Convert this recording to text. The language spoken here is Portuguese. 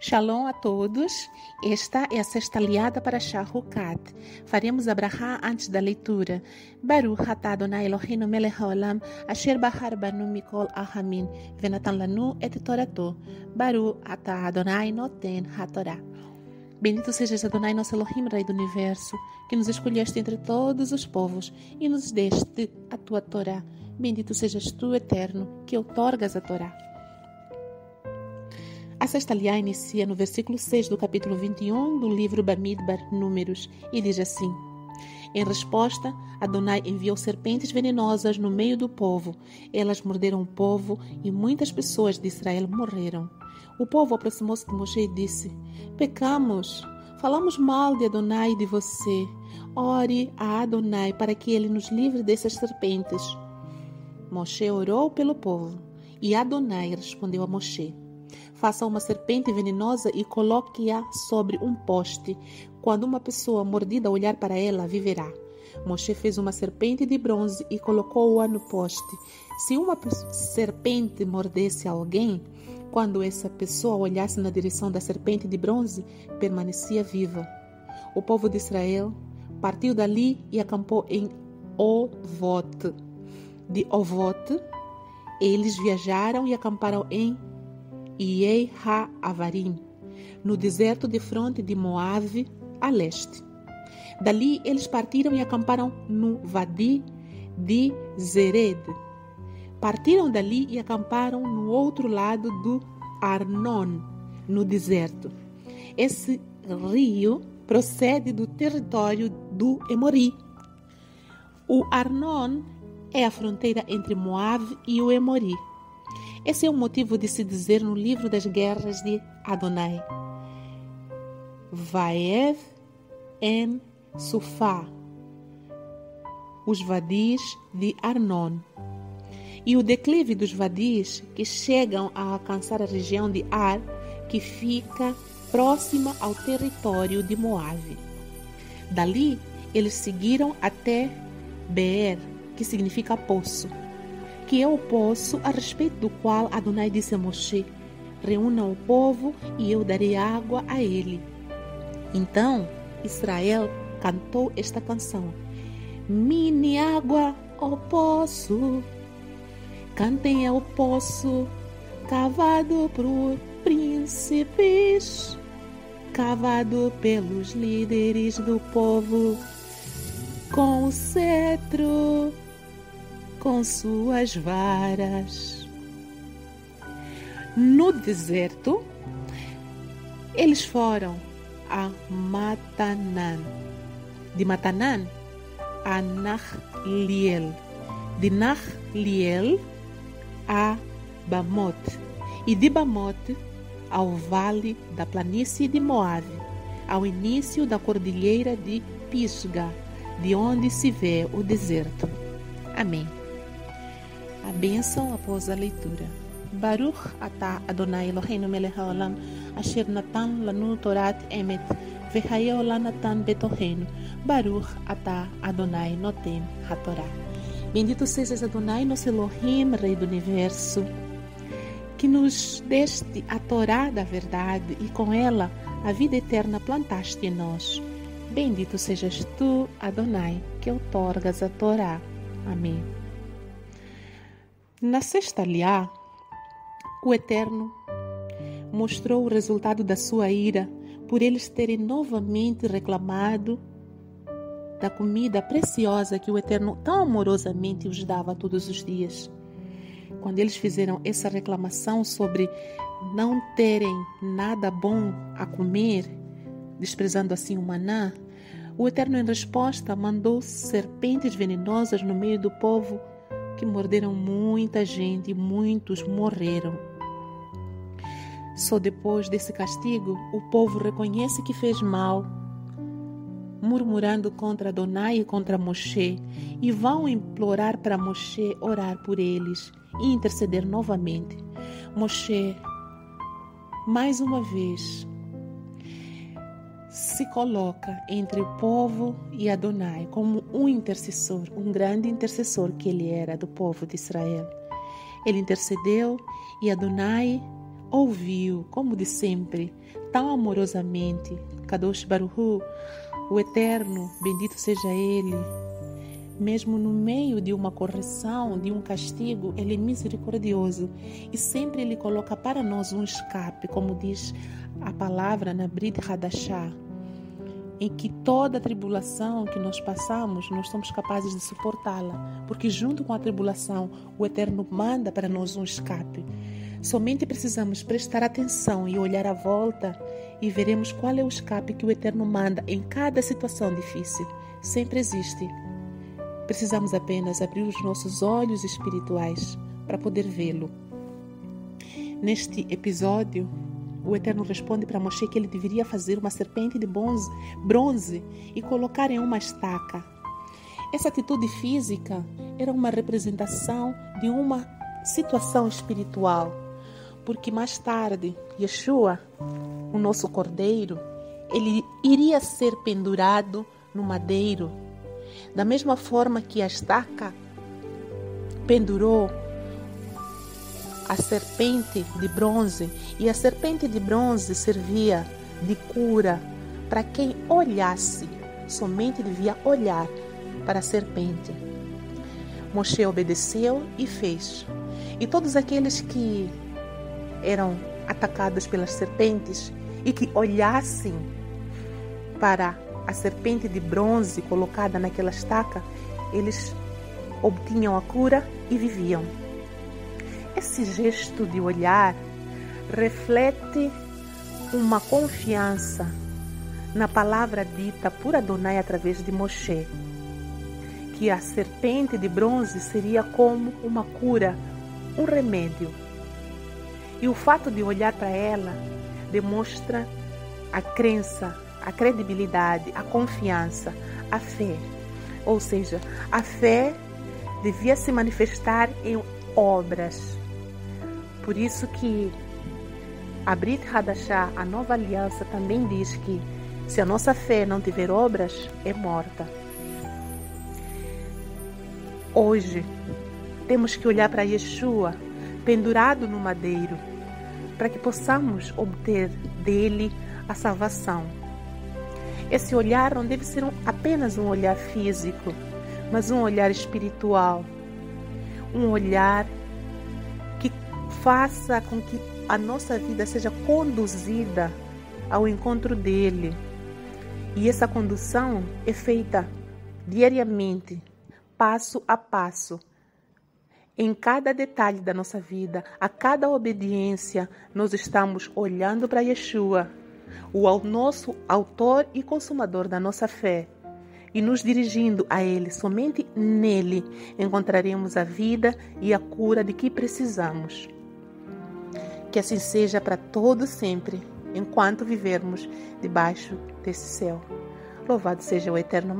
Shalom a todos. Esta é a sexta aliada para Shahukat. Faremos a brahá antes da leitura. Baruch atah Adonai Eloheinu melech haolam asher bahar banu mikol ahamin venatan lanu et torato. Baruch atah Adonai noten hatorá. Bendito sejas Adonai nosso Elohim, Rei do Universo, que nos escolheste entre todos os povos e nos deste a tua Torá. Bendito sejas tu, Eterno, que outorgas a Torá. A sexta liá inicia no versículo 6 do capítulo 21 do livro Bamidbar, Números, e diz assim: Em resposta, Adonai enviou serpentes venenosas no meio do povo. Elas morderam o povo e muitas pessoas de Israel morreram. O povo aproximou-se de Moshe e disse: Pecamos, falamos mal de Adonai e de você. Ore a Adonai para que ele nos livre dessas serpentes. Moshe orou pelo povo e Adonai respondeu a Moshe: Faça uma serpente venenosa e coloque-a sobre um poste. Quando uma pessoa mordida olhar para ela, viverá. Moshe fez uma serpente de bronze e colocou-a no poste. Se uma serpente mordesse alguém, quando essa pessoa olhasse na direção da serpente de bronze, permanecia viva. O povo de Israel partiu dali e acampou em Ovot. De Ovot, eles viajaram e acamparam em Iei Ha-Avarim, no deserto de fronte de Moave, a leste. Dali eles partiram e acamparam no Vadi de Zered. Partiram dali e acamparam no outro lado do Arnon, no deserto. Esse rio procede do território do Emori. O Arnon é a fronteira entre Moab e o Emori. Esse é o motivo de se dizer no livro das guerras de Adonai. Vaev en Sufá, os vadis de Arnon. E o declive dos vadis que chegam a alcançar a região de Ar, que fica próxima ao território de Moabe. Dali, eles seguiram até Beer, que significa poço que é o poço a respeito do qual Adonai disse a Moshe: Reúna o povo e eu darei água a ele. Então Israel cantou esta canção: Mini água, ó poço, cantem ao poço, cavado por príncipes, cavado pelos líderes do povo, com o cetro com suas varas. No deserto, eles foram a Matanan, de Matanan a Nachliel, de Nachliel a Bamot, e de Bamot ao vale da planície de Moabe, ao início da cordilheira de Pisga, de onde se vê o deserto. Amém. A bênção após a leitura. Baruch atah Adonai Eloheinu melech haolam asher natan lanu torat emet vehayeo lanatan betohenu Baruch atah Adonai noten hatorá. Bendito sejas Adonai, nosso Elohim, Rei do Universo, que nos deste a Torá da verdade e com ela a vida eterna plantaste em nós. Bendito sejas tu, Adonai, que outorgas a Torá. Amém. Na sexta liá, o Eterno mostrou o resultado da sua ira por eles terem novamente reclamado da comida preciosa que o Eterno tão amorosamente os dava todos os dias. Quando eles fizeram essa reclamação sobre não terem nada bom a comer, desprezando assim o maná, o Eterno, em resposta, mandou serpentes venenosas no meio do povo que morderam muita gente e muitos morreram. Só depois desse castigo o povo reconhece que fez mal, murmurando contra Adonai e contra Moshe, e vão implorar para Moshe orar por eles e interceder novamente. Moshe, mais uma vez, se coloca entre o povo e Adonai como um intercessor, um grande intercessor que ele era do povo de Israel. Ele intercedeu e Adonai ouviu, como de sempre, tão amorosamente, Kadosh Baruhu, o Eterno, bendito seja Ele, mesmo no meio de uma correção, de um castigo, Ele é misericordioso e sempre Ele coloca para nós um escape, como diz a palavra na Brit Hadashah, em que toda tribulação que nós passamos, nós somos capazes de suportá-la, porque junto com a tribulação, o Eterno manda para nós um escape. Somente precisamos prestar atenção e olhar à volta e veremos qual é o escape que o Eterno manda em cada situação difícil. Sempre existe. Precisamos apenas abrir os nossos olhos espirituais para poder vê-lo. Neste episódio, o Eterno responde para Moshe que ele deveria fazer uma serpente de bronze, bronze e colocar em uma estaca. Essa atitude física era uma representação de uma situação espiritual, porque mais tarde Yeshua, o nosso cordeiro, ele iria ser pendurado no madeiro, da mesma forma que a estaca pendurou a serpente de bronze, e a serpente de bronze servia de cura para quem olhasse, somente devia olhar para a serpente. Moshe obedeceu e fez. E todos aqueles que eram atacados pelas serpentes e que olhassem para a serpente de bronze colocada naquela estaca, eles obtinham a cura e viviam. Esse gesto de olhar reflete uma confiança na palavra dita por Adonai através de Moshe, que a serpente de bronze seria como uma cura, um remédio. E o fato de olhar para ela demonstra a crença, a credibilidade, a confiança, a fé. Ou seja, a fé devia se manifestar em obras. Por isso que a Brit Hadashah, a nova aliança, também diz que se a nossa fé não tiver obras, é morta. Hoje, temos que olhar para Yeshua pendurado no madeiro, para que possamos obter dele a salvação. Esse olhar não deve ser um, apenas um olhar físico, mas um olhar espiritual, um olhar faça com que a nossa vida seja conduzida ao encontro dele. E essa condução é feita diariamente, passo a passo. Em cada detalhe da nossa vida, a cada obediência, nós estamos olhando para Yeshua, o nosso autor e consumador da nossa fé, e nos dirigindo a Ele. Somente nele encontraremos a vida e a cura de que precisamos. Que assim seja para todo sempre, enquanto vivermos debaixo desse céu. Louvado seja o eterno